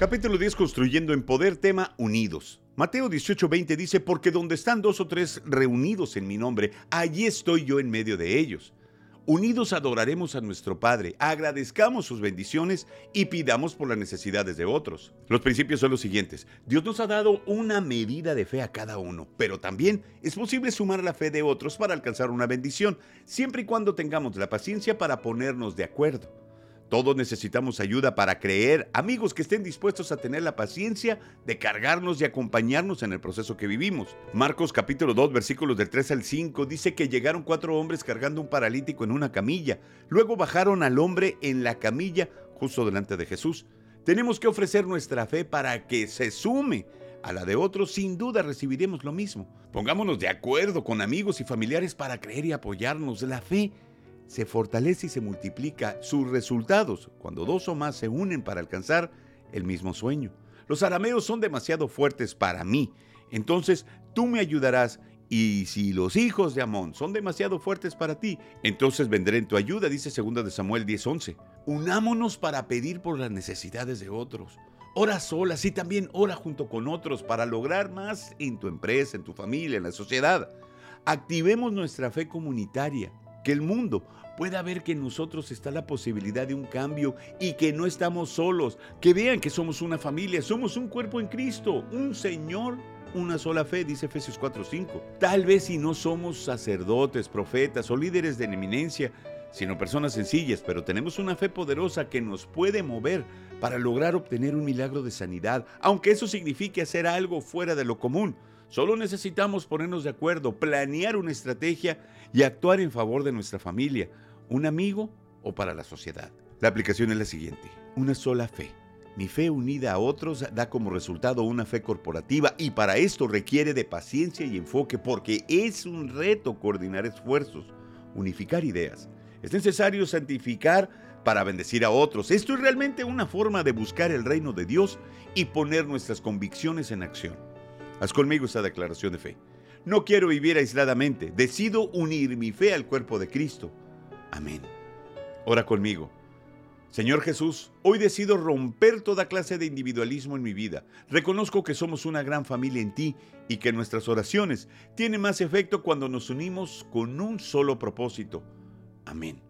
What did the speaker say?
Capítulo 10 Construyendo en Poder, tema Unidos. Mateo 18:20 dice, porque donde están dos o tres reunidos en mi nombre, allí estoy yo en medio de ellos. Unidos adoraremos a nuestro Padre, agradezcamos sus bendiciones y pidamos por las necesidades de otros. Los principios son los siguientes. Dios nos ha dado una medida de fe a cada uno, pero también es posible sumar la fe de otros para alcanzar una bendición, siempre y cuando tengamos la paciencia para ponernos de acuerdo. Todos necesitamos ayuda para creer, amigos que estén dispuestos a tener la paciencia de cargarnos y acompañarnos en el proceso que vivimos. Marcos capítulo 2 versículos del 3 al 5 dice que llegaron cuatro hombres cargando un paralítico en una camilla. Luego bajaron al hombre en la camilla justo delante de Jesús. Tenemos que ofrecer nuestra fe para que se sume a la de otros, sin duda recibiremos lo mismo. Pongámonos de acuerdo con amigos y familiares para creer y apoyarnos. La fe se fortalece y se multiplica sus resultados cuando dos o más se unen para alcanzar el mismo sueño. Los arameos son demasiado fuertes para mí, entonces tú me ayudarás y si los hijos de Amón son demasiado fuertes para ti, entonces vendré en tu ayuda, dice 2 de Samuel 10:11. Unámonos para pedir por las necesidades de otros. Ora solas y también ora junto con otros para lograr más en tu empresa, en tu familia, en la sociedad. Activemos nuestra fe comunitaria que el mundo pueda ver que en nosotros está la posibilidad de un cambio y que no estamos solos, que vean que somos una familia, somos un cuerpo en Cristo, un Señor, una sola fe, dice Efesios 4:5. Tal vez si no somos sacerdotes, profetas o líderes de eminencia, sino personas sencillas, pero tenemos una fe poderosa que nos puede mover para lograr obtener un milagro de sanidad, aunque eso signifique hacer algo fuera de lo común. Solo necesitamos ponernos de acuerdo, planear una estrategia y actuar en favor de nuestra familia, un amigo o para la sociedad. La aplicación es la siguiente, una sola fe. Mi fe unida a otros da como resultado una fe corporativa y para esto requiere de paciencia y enfoque porque es un reto coordinar esfuerzos, unificar ideas. Es necesario santificar para bendecir a otros. Esto es realmente una forma de buscar el reino de Dios y poner nuestras convicciones en acción. Haz conmigo esta declaración de fe. No quiero vivir aisladamente. Decido unir mi fe al cuerpo de Cristo. Amén. Ora conmigo. Señor Jesús, hoy decido romper toda clase de individualismo en mi vida. Reconozco que somos una gran familia en ti y que nuestras oraciones tienen más efecto cuando nos unimos con un solo propósito. Amén.